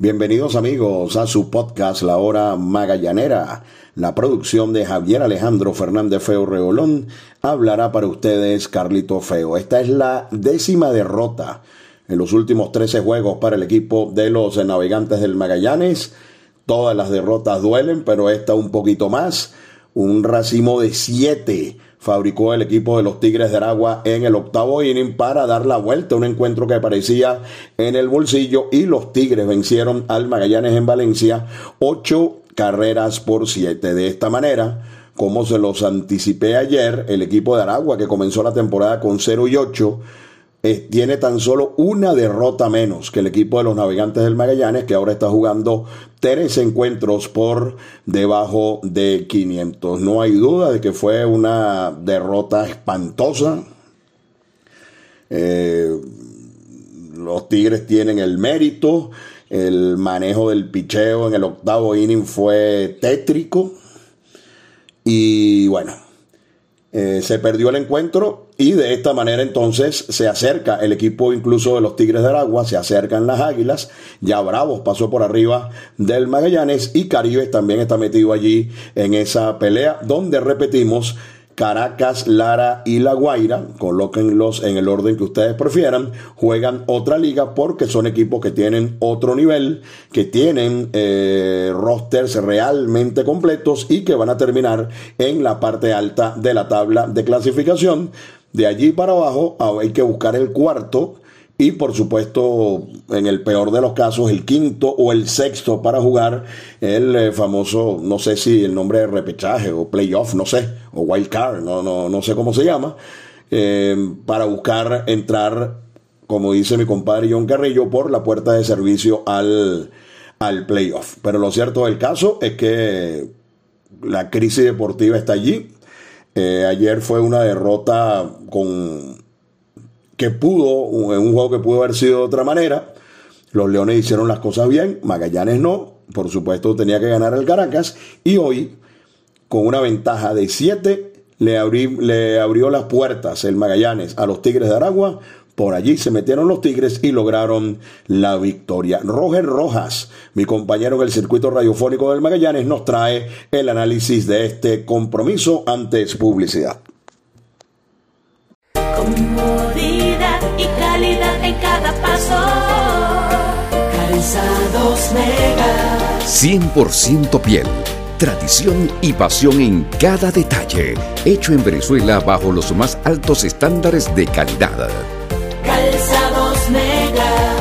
Bienvenidos amigos a su podcast La Hora Magallanera. La producción de Javier Alejandro Fernández Feo Reolón hablará para ustedes Carlito Feo. Esta es la décima derrota en los últimos 13 juegos para el equipo de los navegantes del Magallanes. Todas las derrotas duelen, pero esta un poquito más. Un racimo de 7 fabricó el equipo de los Tigres de Aragua en el octavo inning para dar la vuelta a un encuentro que parecía en el bolsillo y los Tigres vencieron al Magallanes en Valencia 8 carreras por siete. De esta manera, como se los anticipé ayer, el equipo de Aragua, que comenzó la temporada con 0 y 8, eh, tiene tan solo una derrota menos que el equipo de los Navegantes del Magallanes, que ahora está jugando tres encuentros por debajo de 500. No hay duda de que fue una derrota espantosa. Eh, los Tigres tienen el mérito el manejo del picheo en el octavo inning fue tétrico. Y bueno, eh, se perdió el encuentro y de esta manera entonces se acerca el equipo incluso de los Tigres de Aragua, se acercan las Águilas, ya Bravos pasó por arriba del Magallanes y Caribes también está metido allí en esa pelea donde repetimos Caracas, Lara y La Guaira, colóquenlos en el orden que ustedes prefieran, juegan otra liga porque son equipos que tienen otro nivel, que tienen eh, rosters realmente completos y que van a terminar en la parte alta de la tabla de clasificación. De allí para abajo hay que buscar el cuarto y por supuesto, en el peor de los casos, el quinto o el sexto para jugar el eh, famoso, no sé si el nombre de repechaje o playoff, no sé, o wild card, no, no, no sé cómo se llama, eh, para buscar entrar, como dice mi compadre John Carrillo, por la puerta de servicio al, al playoff. Pero lo cierto del caso es que la crisis deportiva está allí. Ayer fue una derrota con que pudo, en un juego que pudo haber sido de otra manera. Los Leones hicieron las cosas bien, Magallanes no, por supuesto tenía que ganar el Caracas y hoy, con una ventaja de 7, le, le abrió las puertas el Magallanes a los Tigres de Aragua. Por allí se metieron los Tigres y lograron la victoria. Roger Rojas, mi compañero en el circuito radiofónico del Magallanes, nos trae el análisis de este compromiso antes publicidad. Comodidad y calidad en cada paso. Calzados Mega. 100% piel. Tradición y pasión en cada detalle. Hecho en Venezuela bajo los más altos estándares de calidad.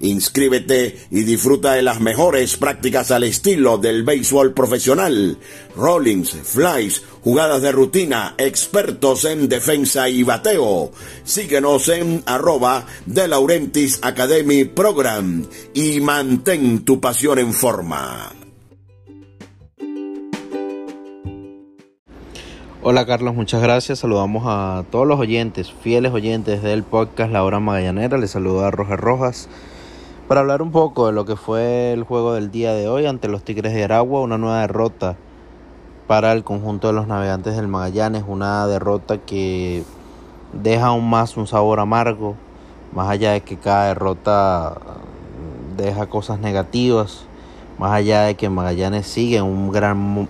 Inscríbete y disfruta de las mejores prácticas al estilo del béisbol profesional. Rollings, flies, jugadas de rutina, expertos en defensa y bateo. Síguenos en arroba de Laurentis Academy Program y mantén tu pasión en forma. Hola Carlos, muchas gracias. Saludamos a todos los oyentes, fieles oyentes del podcast La Hora Magallanera. Les saluda Roger Rojas para hablar un poco de lo que fue el juego del día de hoy ante los Tigres de Aragua, una nueva derrota para el conjunto de los navegantes del Magallanes, una derrota que deja aún más un sabor amargo, más allá de que cada derrota deja cosas negativas, más allá de que Magallanes sigue en un gran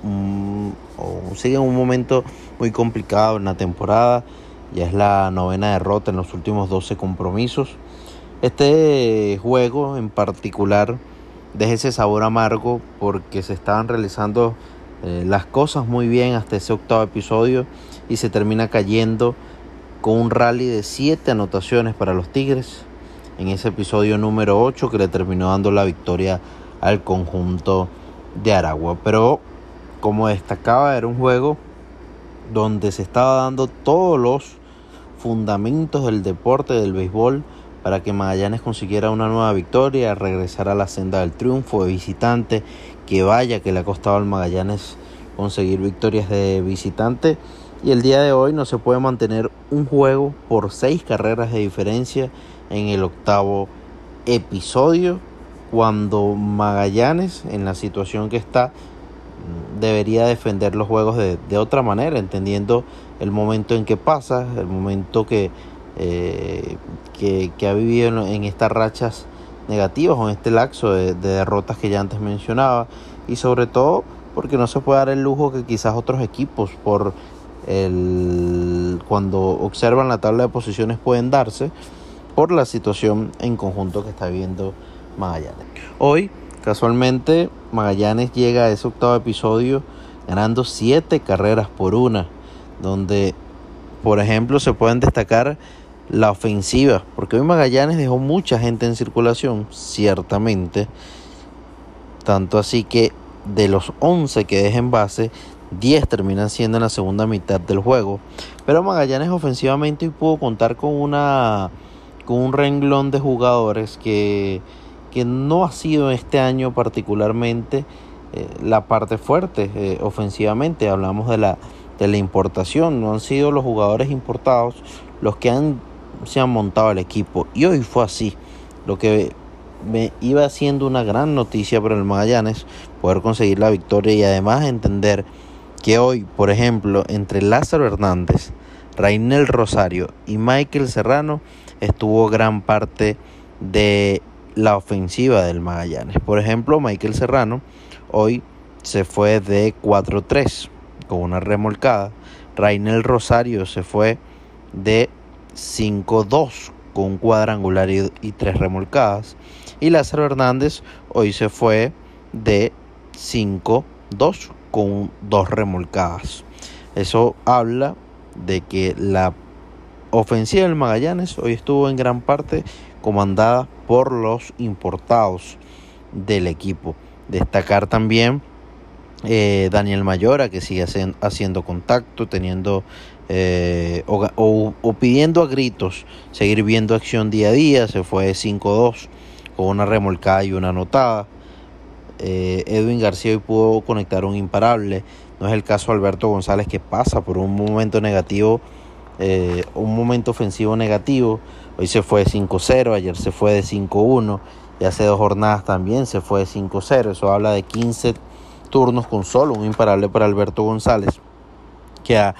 sigue en un momento muy complicado en la temporada, ya es la novena derrota en los últimos 12 compromisos. Este juego en particular deja ese sabor amargo porque se estaban realizando eh, las cosas muy bien hasta ese octavo episodio y se termina cayendo con un rally de 7 anotaciones para los Tigres en ese episodio número 8 que le terminó dando la victoria al conjunto de Aragua. Pero como destacaba, era un juego donde se estaba dando todos los fundamentos del deporte del béisbol para que Magallanes consiguiera una nueva victoria, regresar a la senda del triunfo de visitante, que vaya que le ha costado al Magallanes conseguir victorias de visitante. Y el día de hoy no se puede mantener un juego por seis carreras de diferencia en el octavo episodio, cuando Magallanes, en la situación que está, debería defender los juegos de, otra manera, entendiendo el momento en que pasa, el momento que, eh, que, ha vivido en, estas rachas negativas o en este laxo de, derrotas que ya antes mencionaba y sobre todo porque no se puede dar el lujo que quizás otros equipos por el cuando observan la tabla de posiciones pueden darse por la situación en conjunto que está viviendo Magallanes. Hoy Casualmente, Magallanes llega a ese octavo episodio ganando siete carreras por una, donde, por ejemplo, se pueden destacar la ofensiva, porque hoy Magallanes dejó mucha gente en circulación, ciertamente, tanto así que de los 11 que dejen base, 10 terminan siendo en la segunda mitad del juego. Pero Magallanes ofensivamente pudo contar con una con un renglón de jugadores que que no ha sido este año particularmente eh, la parte fuerte eh, ofensivamente. Hablamos de la, de la importación, no han sido los jugadores importados los que han, se han montado el equipo. Y hoy fue así, lo que me iba siendo una gran noticia para el Magallanes poder conseguir la victoria y además entender que hoy, por ejemplo, entre Lázaro Hernández, Rainel Rosario y Michael Serrano estuvo gran parte de la ofensiva del Magallanes. Por ejemplo, Michael Serrano hoy se fue de 4-3 con una remolcada. Rainel Rosario se fue de 5-2 con un cuadrangular y, tres remolcadas. Y Lázaro Hernández hoy se fue de 5-2 con dos remolcadas. Eso habla de que la ofensiva del Magallanes hoy estuvo en gran parte comandada por los importados del equipo. Destacar también eh, Daniel Mayora que sigue haciendo contacto, teniendo eh, o, pidiendo a gritos seguir viendo acción día a día. Se fue 5-2 con una remolcada y una anotada. Eh, Edwin García hoy pudo conectar un imparable. No es el caso de Alberto González que pasa por un momento negativo, un momento ofensivo negativo. Hoy se fue de 5-0, ayer se fue de 5-1 y hace dos jornadas también se fue de 5-0. Eso habla de 15 turnos con solo un imparable para Alberto González, que ha,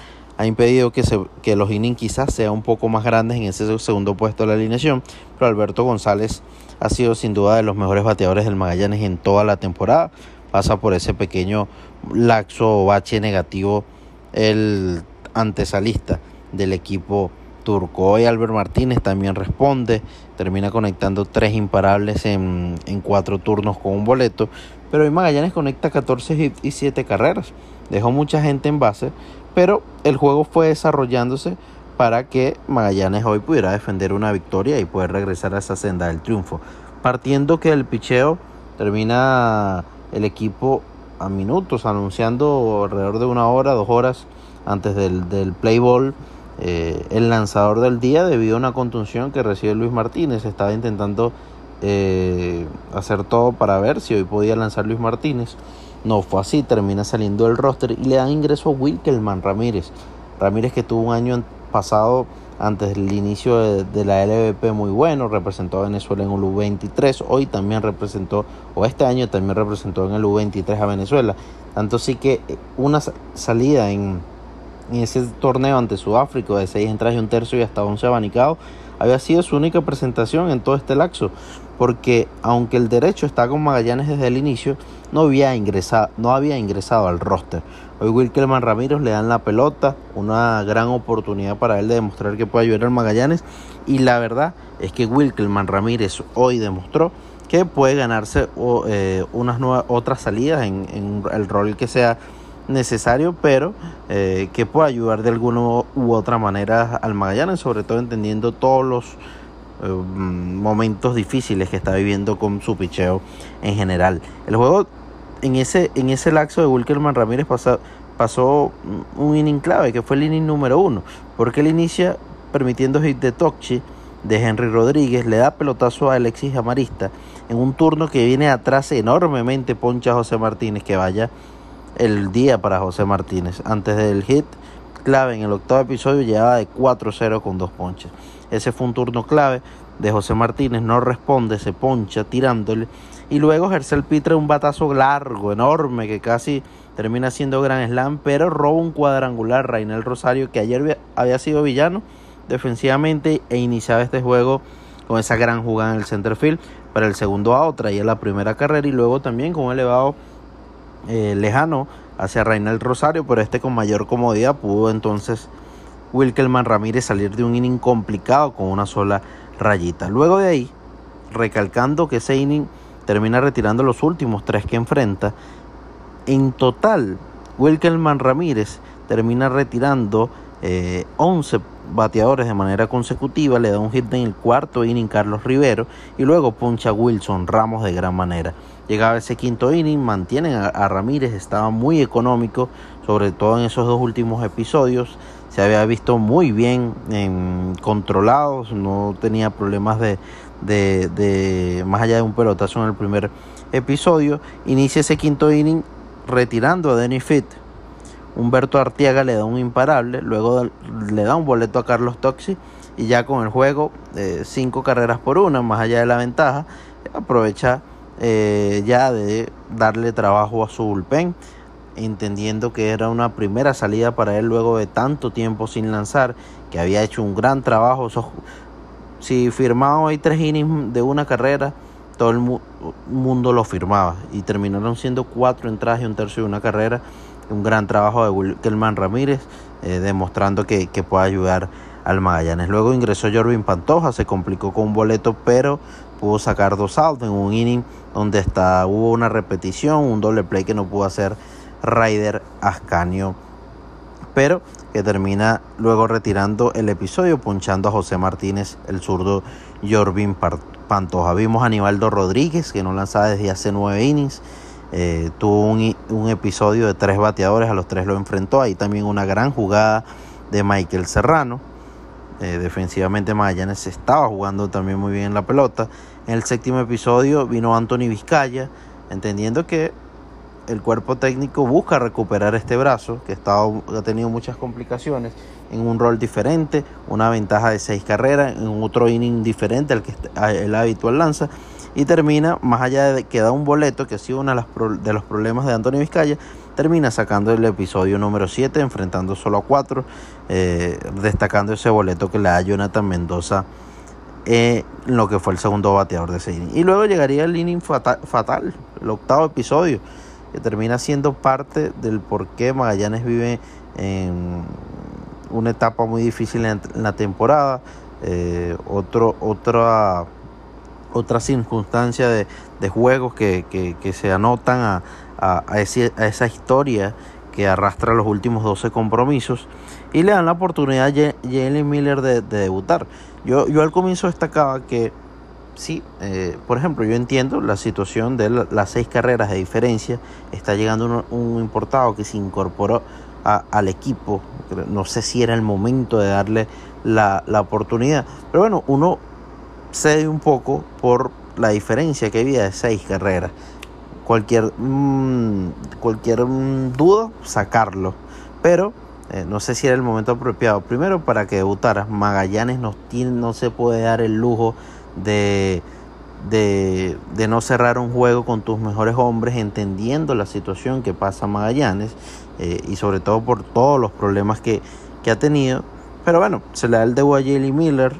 impedido que, se, que los innings quizás sean un poco más grandes en ese segundo puesto de la alineación. Pero Alberto González ha sido sin duda de los mejores bateadores del Magallanes en toda la temporada. Pasa por ese pequeño laxo o bache negativo el antesalista del equipo turco. Hoy Albert Martínez también responde, termina conectando tres imparables en, cuatro turnos con un boleto, pero hoy Magallanes conecta 14 y 7 carreras. Dejó mucha gente en base, pero el juego fue desarrollándose para que Magallanes hoy pudiera defender una victoria y poder regresar a esa senda del triunfo. Partiendo que el picheo termina el equipo a minutos, anunciando alrededor de una hora, dos horas antes del, del play ball eh, el lanzador del día debido a una contunción que recibe Luis Martínez. Estaba intentando eh, hacer todo para ver si hoy podía lanzar Luis Martínez. No fue así, termina saliendo del roster y le dan ingreso a Wilkelman Ramírez. Ramírez que tuvo un año pasado antes del inicio de, la LVP muy bueno, representó a Venezuela en el U23, hoy también representó, o este año también representó en el U23 a Venezuela. Tanto sí que una salida en, en ese torneo ante Sudáfrica de 6 entradas y un tercio y hasta 11 abanicados había sido su única presentación en todo este lapso, porque aunque el derecho está con Magallanes desde el inicio, no había ingresado, no había ingresado al roster. Hoy Wilkelman Ramírez le dan la pelota, una gran oportunidad para él de demostrar que puede ayudar al Magallanes. Y la verdad es que Wilkelman Ramírez hoy demostró que puede ganarse eh, unas nuevas, otras salidas en el rol que sea necesario, pero eh, que pueda ayudar de alguna u otra manera al Magallanes, sobre todo entendiendo todos los eh, momentos difíciles que está viviendo con su picheo en general. El juego en ese, en ese laxo de Wilkerman Ramírez pasó, un inning clave, que fue el inning número uno, porque él inicia permitiendo hit de Tocchi de Henry Rodríguez, le da pelotazo a Alexis Amarista en un turno que viene atrás enormemente poncha José Martínez, que vaya el día para José Martínez. Antes del hit clave en el octavo episodio llevaba de 4-0 con dos ponches. Ese fue un turno clave de José Martínez, no responde, se poncha tirándole y luego Gercel Pitre un batazo largo, enorme, que casi termina siendo gran slam, pero roba un cuadrangular Rainel Rosario que ayer había sido villano defensivamente e iniciaba este juego con esa gran jugada en el center field para el segundo out, traía la primera carrera y luego también con un elevado eh, lejano hacia Reinal Rosario, pero este con mayor comodidad pudo entonces Wilkelman Ramírez salir de un inning complicado con una sola rayita. Luego de ahí, recalcando que ese inning termina retirando los últimos tres que enfrenta, en total Wilkelman Ramírez termina retirando 11 eh, bateadores de manera consecutiva, le da un hit en el cuarto inning Carlos Rivero y luego puncha Wilson Ramos de gran manera. Llegaba ese quinto inning, mantienen a, Ramírez, estaba muy económico, sobre todo en esos dos últimos episodios. Se había visto muy bien en, controlados, no tenía problemas de, de, de más allá de un pelotazo en el primer episodio. Inicia ese quinto inning retirando a Denny Fitt Humberto Artiaga le da un imparable, luego le da un boleto a Carlos Toxi y ya con el juego eh, cinco carreras por una, más allá de la ventaja, aprovecha eh, ya de darle trabajo a su bullpen, entendiendo que era una primera salida para él luego de tanto tiempo sin lanzar, que había hecho un gran trabajo. si firmaba hay tres innings de una carrera, todo el mundo lo firmaba y terminaron siendo cuatro entradas y un tercio de una carrera un gran trabajo de Wilkelman Ramírez, eh, demostrando que, puede ayudar al Magallanes. Luego ingresó Jorvin Pantoja, se complicó con un boleto, pero pudo sacar dos outs en un inning donde está, hubo una repetición, un doble play que no pudo hacer Ryder Ascanio, pero que termina luego retirando el episodio, punchando a José Martínez, el zurdo Jorvin Pantoja. Vimos a Aníbaldo Rodríguez, que no lanzaba desde hace nueve innings. Eh, tuvo un, episodio de tres bateadores, a los tres lo enfrentó. Ahí también una gran jugada de Michael Serrano. Eh, defensivamente Magallanes estaba jugando también muy bien la pelota. En el séptimo episodio vino Anthony Vizcaya, entendiendo que el cuerpo técnico busca recuperar este brazo, que ha tenido muchas complicaciones, en un rol diferente, una ventaja de seis carreras, en otro inning diferente al que el habitual lanza y termina, más allá de que da un boleto, que ha sido uno de los problemas de Antonio Vizcaya, termina sacando el episodio número 7, enfrentando solo a 4, eh, destacando ese boleto que le da Jonathan Mendoza en lo que fue el segundo bateador de ese inning. Y luego llegaría el inning fatal, el octavo episodio, que termina siendo parte del por qué Magallanes vive en una etapa muy difícil en la temporada. Eh, otro, otra otra circunstancia de, juegos que, se anotan a, esa historia que arrastra los últimos 12 compromisos y le dan la oportunidad a Jalen Miller de, debutar. Yo, yo al comienzo destacaba que sí, eh, por ejemplo, yo entiendo la situación de las seis carreras de diferencia, está llegando un, importado que se incorporó al equipo, no sé si era el momento de darle la, la oportunidad, pero bueno, uno cede un poco por la diferencia que había de seis carreras. cualquier, mm, cualquier mm, duda, sacarlo. Pero eh, no sé si era el momento apropiado. Primero, para que debutaras, Magallanes no, tiene, no se puede dar el lujo de, de, de, no cerrar un juego con tus mejores hombres, entendiendo la situación que pasa Magallanes eh, y sobre todo por todos los problemas que, que ha tenido. Pero bueno, se le da el debo a Miller.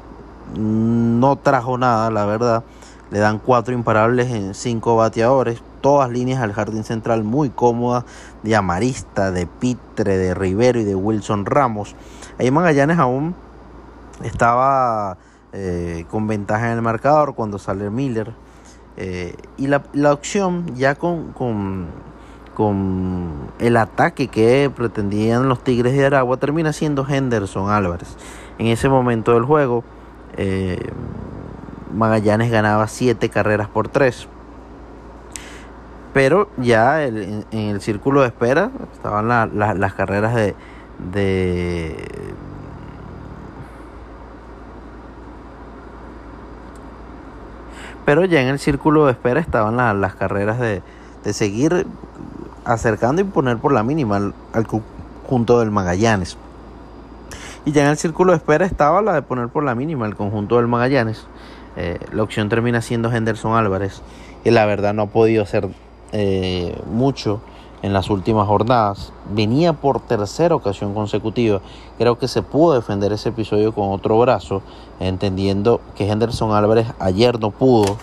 No trajo nada, la verdad. Le dan cuatro imparables en cinco bateadores. Todas líneas al jardín central muy cómodas. De Amarista, de Pitre, de Rivero y de Wilson Ramos. Ahí Magallanes aún estaba eh, con ventaja en el marcador cuando sale Miller. Eh, y la, la, opción ya con, con, con, el ataque que pretendían los Tigres de Aragua termina siendo Henderson Álvarez. En ese momento del juego, eh, Magallanes ganaba 7 carreras por 3. Pero ya en, el círculo de espera estaban la, la, las carreras de, de pero ya en el círculo de espera estaban la, las carreras de, de, seguir acercando y poner por la mínima al, al, conjunto del Magallanes. Y ya en el círculo de espera estaba la de poner por la mínima el conjunto del Magallanes. Eh, la opción termina siendo Henderson Álvarez, que la verdad no ha podido hacer eh, mucho en las últimas jornadas. Venía por tercera ocasión consecutiva. Creo que se pudo defender ese episodio con otro brazo, entendiendo que Henderson Álvarez ayer no pudo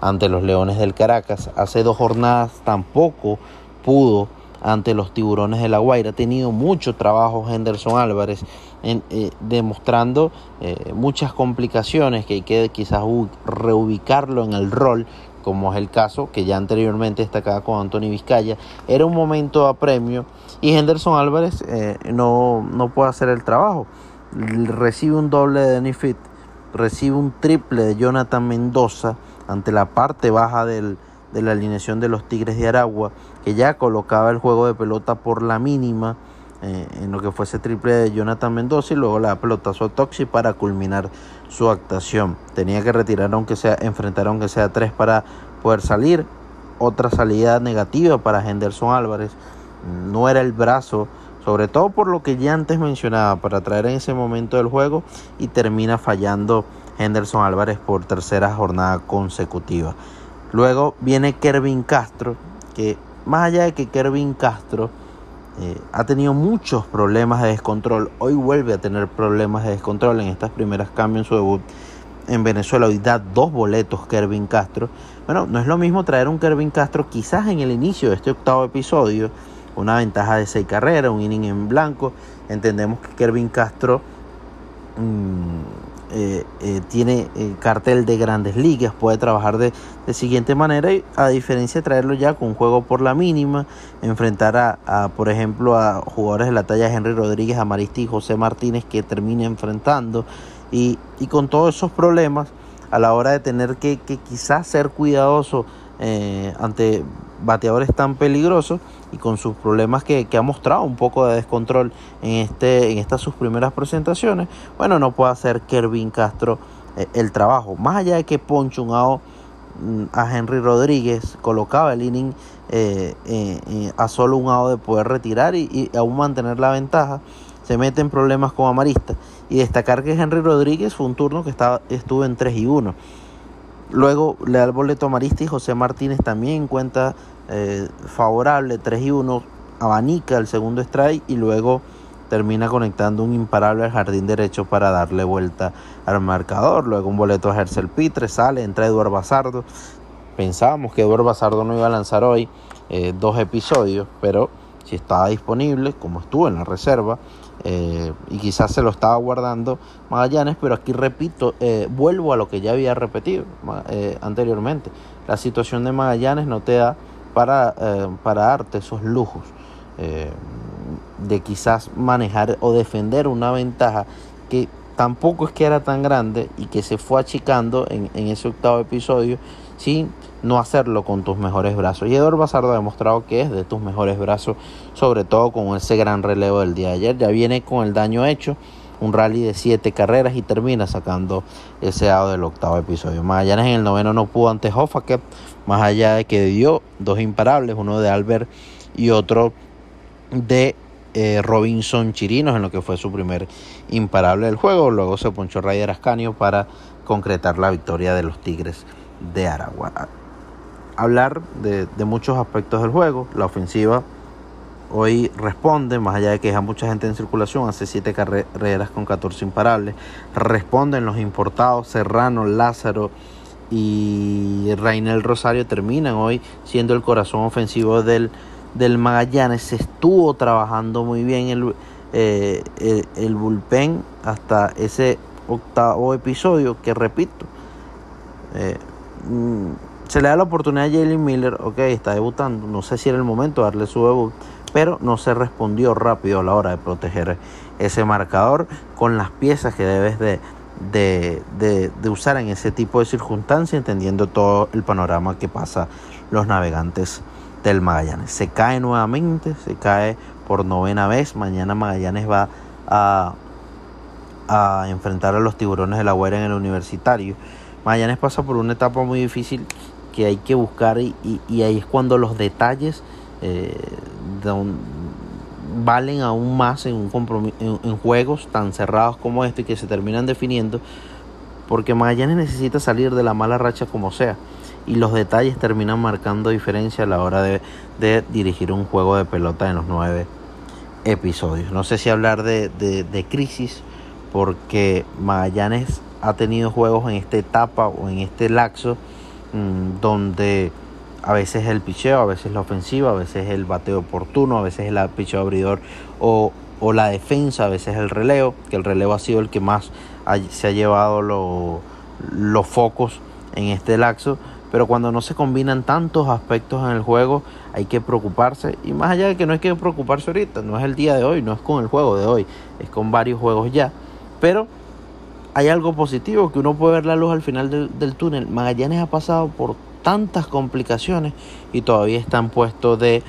ante los Leones del Caracas. Hace dos jornadas tampoco pudo ante los Tiburones de la Guaira. Ha tenido mucho trabajo Henderson Álvarez, en, eh, demostrando eh, muchas complicaciones que hay que quizás reubicarlo en el rol como es el caso que ya anteriormente destacaba con Anthony Vizcaya, era un momento a premio y Henderson Álvarez eh, no, no, puede hacer el trabajo. Recibe un doble de Danny Fit, recibe un triple de Jonathan Mendoza ante la parte baja del, de la alineación de los Tigres de Aragua, que ya colocaba el juego de pelota por la mínima. Eh, en lo que fuese triple de Jonathan Mendoza y luego la pelotazo a Toxi para culminar su actuación. Tenía que retirar aunque sea, enfrentar aunque sea tres para poder salir. Otra salida negativa para Henderson Álvarez. No era el brazo, sobre todo por lo que ya antes mencionaba, para traer en ese momento del juego y termina fallando Henderson Álvarez por tercera jornada consecutiva. Luego viene Kervin Castro, que más allá de que Kervin Castro ha tenido muchos problemas de descontrol. Hoy vuelve a tener problemas de descontrol en estas primeras cambios en su debut en Venezuela. Hoy da dos boletos Kervin Castro. Bueno, no es lo mismo traer un Kervin Castro quizás en el inicio de este octavo episodio. Una ventaja de seis carreras, un inning en blanco. Entendemos que Kervin Castro mmm, eh, eh, tiene eh, cartel de grandes ligas, puede trabajar de, de, siguiente manera y a diferencia de traerlo ya con un juego por la mínima, enfrentar a, a, por ejemplo a jugadores de la talla Henry Rodríguez, Amaristi y José Martínez que termine enfrentando. Y, y, con todos esos problemas a la hora de tener que, que quizás ser cuidadoso ante bateadores tan peligrosos y con sus problemas que, que, ha mostrado un poco de descontrol en, este, en estas sus primeras presentaciones, bueno, no puede hacer Kervin Castro eh, el trabajo. Más allá de que Poncho un ao, mm, a Henry Rodríguez colocaba el inning eh, eh, a solo un ao de poder retirar y, y, aún mantener la ventaja, se mete en problemas con Amarista. Y destacar que Henry Rodríguez fue un turno que estaba, estuvo en 3 y 1. Luego le boleto Marista y José Martínez también en cuenta eh, favorable, 3 y 1, abanica el segundo strike y luego termina conectando un imparable al jardín derecho para darle vuelta al marcador. Luego un boleto a Hercel Pitre, sale, entra Eduardo Bazardo. Pensábamos que Eduardo Bazardo no iba a lanzar hoy eh, dos episodios, pero si estaba disponible, como estuvo en la reserva, eh, y quizás se lo estaba guardando Magallanes, pero aquí repito, eh, vuelvo a lo que ya había repetido eh, anteriormente. La situación de Magallanes no te da para, eh, para darte esos lujos eh, de quizás manejar o defender una ventaja que tampoco es que era tan grande y que se fue achicando en, en ese octavo episodio sin no hacerlo con tus mejores brazos. Y Eduardo Bazardo ha demostrado que es de tus mejores brazos, sobre todo con ese gran relevo del día de ayer. Ya viene con el daño hecho. un rally de siete carreras y termina sacando ese dado del octavo episodio. Magallanes en el noveno no pudo ante Hoffaker, más allá de que dio dos imparables, uno de Albert y otro de eh, Robinson Chirinos en lo que fue su primer imparable del juego. Luego se ponchó Ryder Ascanio para concretar la victoria de los Tigres de Aragua. Hablar de, muchos aspectos del juego, la ofensiva hoy responde, más allá de que deja mucha gente en circulación, hace 7 carreras con 14 imparables, responden los importados, Serrano, Lázaro y Rainel Rosario terminan hoy siendo el corazón ofensivo del, del Magallanes. Se estuvo trabajando muy bien el, eh, el, bullpen hasta ese octavo episodio que repito. Eh, se le da la oportunidad a Jalen Miller, ok, está debutando, no sé si era el momento de darle su debut, pero no se respondió rápido a la hora de proteger ese marcador con las piezas que debes de, de, usar en ese tipo de circunstancias, entendiendo todo el panorama que pasa los navegantes del Magallanes. Se cae nuevamente, se cae por novena vez. Mañana Magallanes va a, a enfrentar a los tiburones de la Guaira en el universitario. Magallanes pasa por una etapa muy difícil que hay que buscar y, ahí es cuando los detalles eh, valen aún más en, un en, juegos tan cerrados como este que se terminan definiendo, porque Magallanes necesita salir de la mala racha como sea, y los detalles terminan marcando diferencia a la hora de, dirigir un juego de pelota en los nueve episodios. No sé si hablar de, de crisis, porque Magallanes ha tenido juegos en esta etapa o en este laxo donde a veces el picheo, a veces la ofensiva, a veces el bateo oportuno, a veces el picheo abridor o, la defensa, a veces el relevo, que el relevo ha sido el que más se ha llevado los focos en este laxo. Pero cuando no se combinan tantos aspectos en el juego, hay que preocuparse. Y más allá de que no hay que preocuparse ahorita, no es el día de hoy, no es con el juego de hoy, es con varios juegos ya. Pero hay algo positivo, que uno puede ver la luz al final del, del túnel. Magallanes ha pasado por tantas complicaciones y todavía están puestos de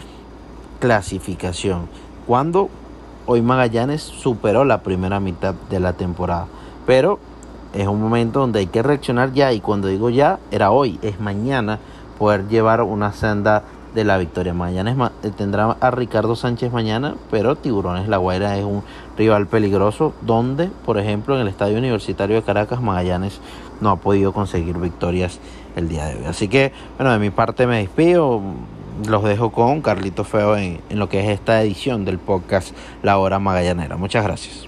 clasificación. Cuando hoy Magallanes superó la primera mitad de la temporada. Pero es un momento donde hay que reaccionar ya y cuando digo ya, era hoy, es mañana poder llevar una senda de la victoria. Mañana eh, tendrá a Ricardo Sánchez mañana, pero Tiburones La Guaira es un rival peligroso donde, por ejemplo, en el Estadio Universitario de Caracas, Magallanes no ha podido conseguir victorias el día de hoy. Así que, bueno, de mi parte me despido. Los dejo con Carlito Feo en, lo que es esta edición del podcast La Hora Magallanera. Muchas gracias.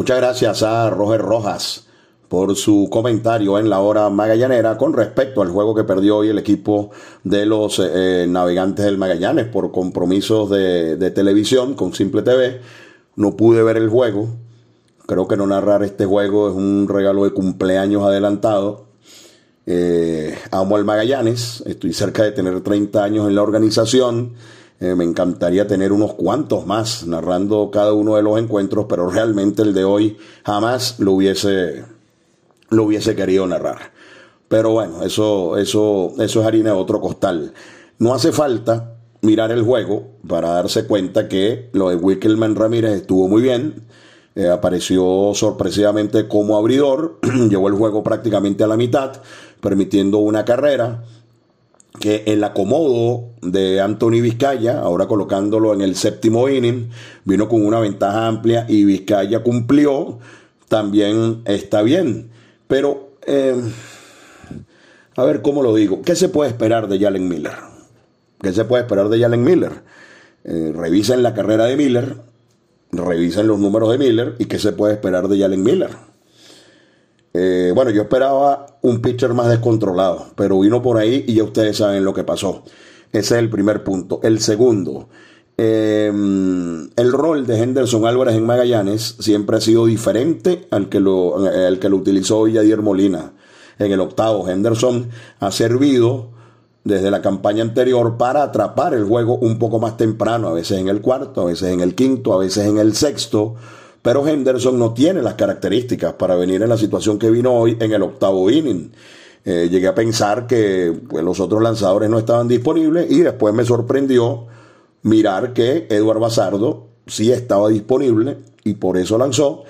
Muchas gracias a Roger Rojas por su comentario en la hora magallanera con respecto al juego que perdió hoy el equipo de los eh, navegantes del Magallanes por compromisos de, de, televisión con Simple TV. No pude ver el juego. Creo que no narrar este juego es un regalo de cumpleaños adelantado. Eh, amo al Magallanes. Estoy cerca de tener 30 años en la organización. Eh, me encantaría tener unos cuantos más narrando cada uno de los encuentros, pero realmente el de hoy jamás lo hubiese, lo hubiese querido narrar. Pero bueno, eso, eso, eso es harina de otro costal. No hace falta mirar el juego para darse cuenta que lo de Wickelman Ramírez estuvo muy bien. Eh, apareció sorpresivamente como abridor, llevó el juego prácticamente a la mitad, permitiendo una carrera que el acomodo de Anthony Vizcaya, ahora colocándolo en el séptimo inning, vino con una ventaja amplia y Vizcaya cumplió, también está bien. Pero, eh, a ver cómo lo digo, ¿qué se puede esperar de Jalen Miller? ¿Qué se puede esperar de Jalen Miller? Eh, revisen la carrera de Miller, revisen los números de Miller y qué se puede esperar de Jalen Miller. Eh, bueno, yo esperaba un pitcher más descontrolado, pero vino por ahí y ya ustedes saben lo que pasó. Ese es el primer punto. El segundo, eh, el rol de Henderson Álvarez en Magallanes siempre ha sido diferente al que lo, al que lo utilizó Yadier Molina. En el octavo, Henderson ha servido desde la campaña anterior para atrapar el juego un poco más temprano, a veces en el cuarto, a veces en el quinto, a veces en el sexto, pero Henderson no tiene las características para venir en la situación que vino hoy en el octavo inning. Eh, llegué a pensar que pues, los otros lanzadores no estaban disponibles y después me sorprendió mirar que Eduardo Bazardo sí estaba disponible y por eso lanzó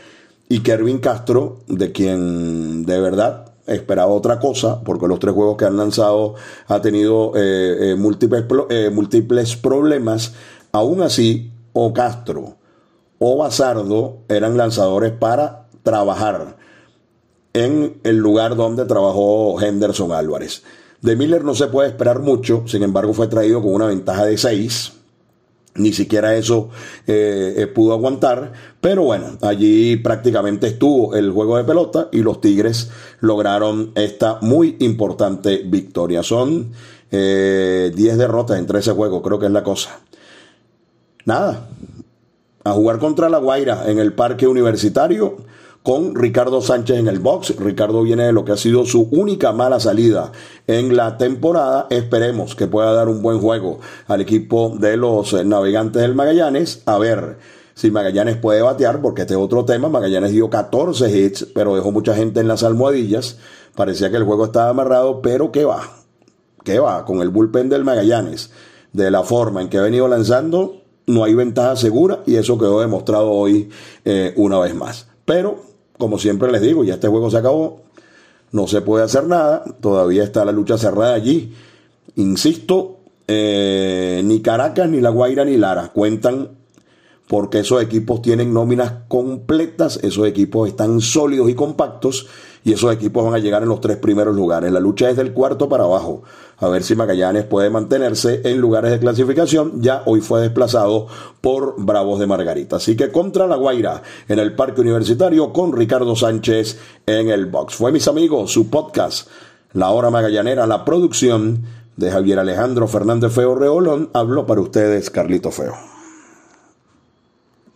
y Kervin Castro, de quien de verdad esperaba otra cosa, porque los tres juegos que han lanzado ha tenido eh, eh, múltiples, múltiples problemas, aún así o Castro o Bazardo eran lanzadores para trabajar en el lugar donde trabajó Henderson Álvarez. De Miller no se puede esperar mucho, sin embargo fue traído con una ventaja de 6. Ni siquiera eso eh, eh, pudo aguantar, pero bueno, allí prácticamente estuvo el juego de pelota y los Tigres lograron esta muy importante victoria. Son 10 eh, derrotas en 13 juegos, creo que es la cosa. Nada, a jugar contra la Guaira en el parque universitario con Ricardo Sánchez en el box. Ricardo viene de lo que ha sido su única mala salida en la temporada. Esperemos que pueda dar un buen juego al equipo de los navegantes del Magallanes. A ver si Magallanes puede batear, porque este es otro tema. Magallanes dio 14 hits, pero dejó mucha gente en las almohadillas. Parecía que el juego estaba amarrado, pero ¿qué va? ¿Qué va? Con el bullpen del Magallanes, de la forma en que ha venido lanzando, no hay ventaja segura y eso quedó demostrado hoy eh, una vez más. Pero como siempre les digo, ya este juego se acabó, no se puede hacer nada, todavía está la lucha cerrada allí. Insisto, eh, ni Caracas, ni La Guaira, ni Lara cuentan porque esos equipos tienen nóminas completas, esos equipos están sólidos y compactos y esos equipos van a llegar en los tres primeros lugares. La lucha es del cuarto para abajo. A ver si Magallanes puede mantenerse en lugares de clasificación. Ya hoy fue desplazado por Bravos de Margarita. Así que contra La Guaira en el Parque Universitario con Ricardo Sánchez en el box. Fue mis amigos, su podcast, La Hora Magallanera, la producción de Javier Alejandro Fernández Feo Reolón. Habló para ustedes Carlito Feo.